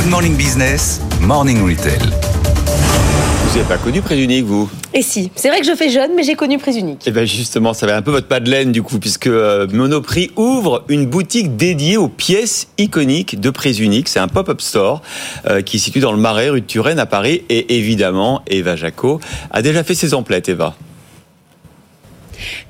Good Morning Business, Morning Retail. Vous n'avez pas connu Prix Unique, vous? Et si, c'est vrai que je fais jeune, mais j'ai connu Prix Unique. Et bien justement, ça va un peu votre Madeleine du coup, puisque euh, Monoprix ouvre une boutique dédiée aux pièces iconiques de Prix Unique. C'est un pop-up store euh, qui est situé dans le Marais, rue de Turenne à Paris. Et évidemment, Eva Jaco a déjà fait ses emplettes, Eva.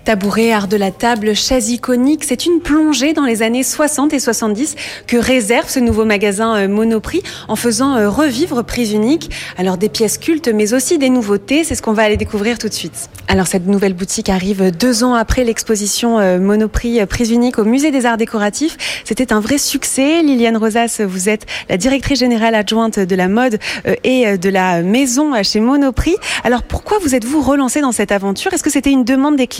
Tabouret, art de la table, chaise iconique, c'est une plongée dans les années 60 et 70 que réserve ce nouveau magasin euh, Monoprix en faisant euh, revivre Prise Unique. Alors des pièces cultes mais aussi des nouveautés, c'est ce qu'on va aller découvrir tout de suite. Alors cette nouvelle boutique arrive deux ans après l'exposition euh, Monoprix Prise Unique au Musée des Arts Décoratifs. C'était un vrai succès. Liliane Rosas, vous êtes la directrice générale adjointe de la mode et de la maison chez Monoprix. Alors pourquoi vous êtes-vous relancée dans cette aventure? Est-ce que c'était une demande des clients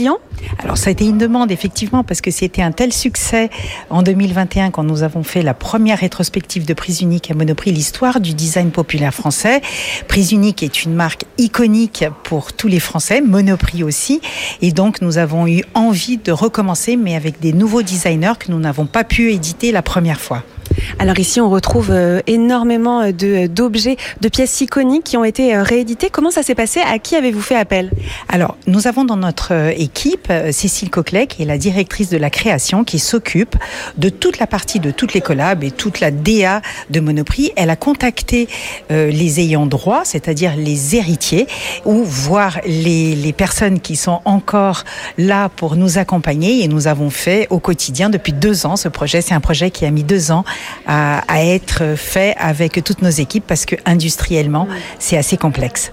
alors ça a été une demande effectivement parce que c'était un tel succès en 2021 quand nous avons fait la première rétrospective de Prise Unique à Monoprix, l'histoire du design populaire français. Prise Unique est une marque iconique pour tous les Français, Monoprix aussi, et donc nous avons eu envie de recommencer mais avec des nouveaux designers que nous n'avons pas pu éditer la première fois. Alors ici, on retrouve euh, énormément euh, de, d'objets, de pièces iconiques qui ont été euh, rééditées. Comment ça s'est passé? À qui avez-vous fait appel? Alors, nous avons dans notre équipe Cécile Coquelet, qui est la directrice de la création, qui s'occupe de toute la partie de toutes les collabs et toute la DA de Monoprix. Elle a contacté les ayants droit, c'est-à-dire les héritiers, ou voir les, les personnes qui sont encore là pour nous accompagner. Et nous avons fait au quotidien depuis deux ans ce projet. C'est un projet qui a mis deux ans être fait avec toutes nos équipes parce que industriellement, c'est assez complexe.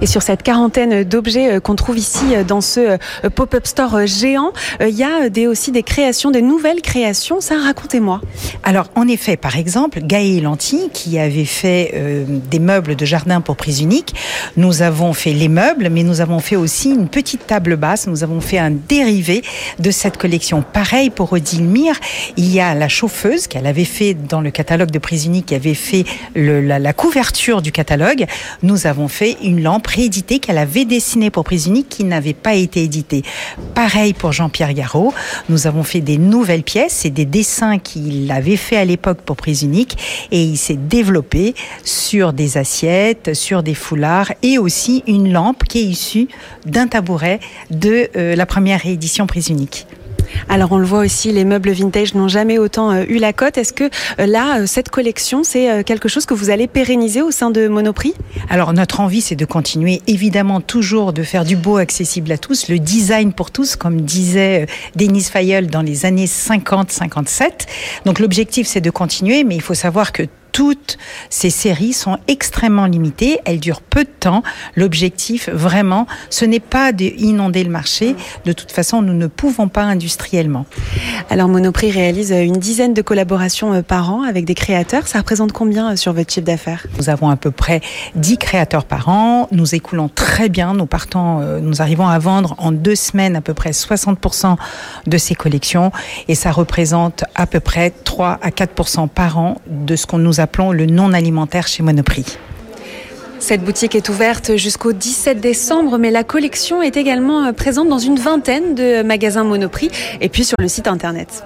Et sur cette quarantaine d'objets euh, qu'on trouve ici euh, dans ce euh, pop-up store géant, il y a aussi des créations, des nouvelles créations. Ça, racontez-moi. Alors, en effet, par exemple, Gaël Lanty, qui avait fait des meubles de jardin pour prise unique, nous avons fait les meubles, mais nous avons fait aussi une petite table basse. Nous avons fait un dérivé de cette collection. Pareil pour Odile Mire, il y a la chauffeuse qu'elle avait fait dans le catalogue de prise unique, qui avait fait la, la couverture du catalogue. Nous avons fait une lampe rééditée qu'elle avait dessinée pour Prise Unique qui n'avait pas été éditée. Pareil pour Jean-Pierre Garot. Nous avons fait des nouvelles pièces. C'est des dessins qu'il avait fait à l'époque pour Prise Unique et il s'est développé sur des assiettes, sur des foulards et aussi une lampe qui est issue d'un tabouret de euh, la première réédition Prise Unique. Alors on le voit aussi, les meubles vintage n'ont jamais autant euh, eu la cote. Est-ce que euh, là, euh, cette collection, c'est quelque chose que vous allez pérenniser au sein de Monoprix? Alors notre envie, c'est de continuer évidemment toujours de faire du beau accessible à tous, le design pour tous, comme disait Denis Fayol dans les années 50-57. Donc l'objectif, c'est de continuer, mais il faut savoir que toutes ces séries sont extrêmement limitées, elles durent peu de temps. L'objectif, vraiment, ce n'est pas d'inonder le marché. De toute façon, nous ne pouvons pas industriellement. Alors, Monoprix réalise une dizaine de collaborations euh, par an avec des créateurs. Ça représente combien euh, sur votre chiffre d'affaires? Nous avons à peu près 10 créateurs par an. Nous écoulons très bien. Nous partons, euh, nous arrivons à vendre en deux semaines à peu près 60% de ces collections et ça représente à peu près 3 à 4% par an de ce qu'on appelons le non alimentaire chez Monoprix. Cette boutique est ouverte jusqu'au 17 décembre, mais la collection est également présente dans une vingtaine de magasins Monoprix et puis sur le site internet.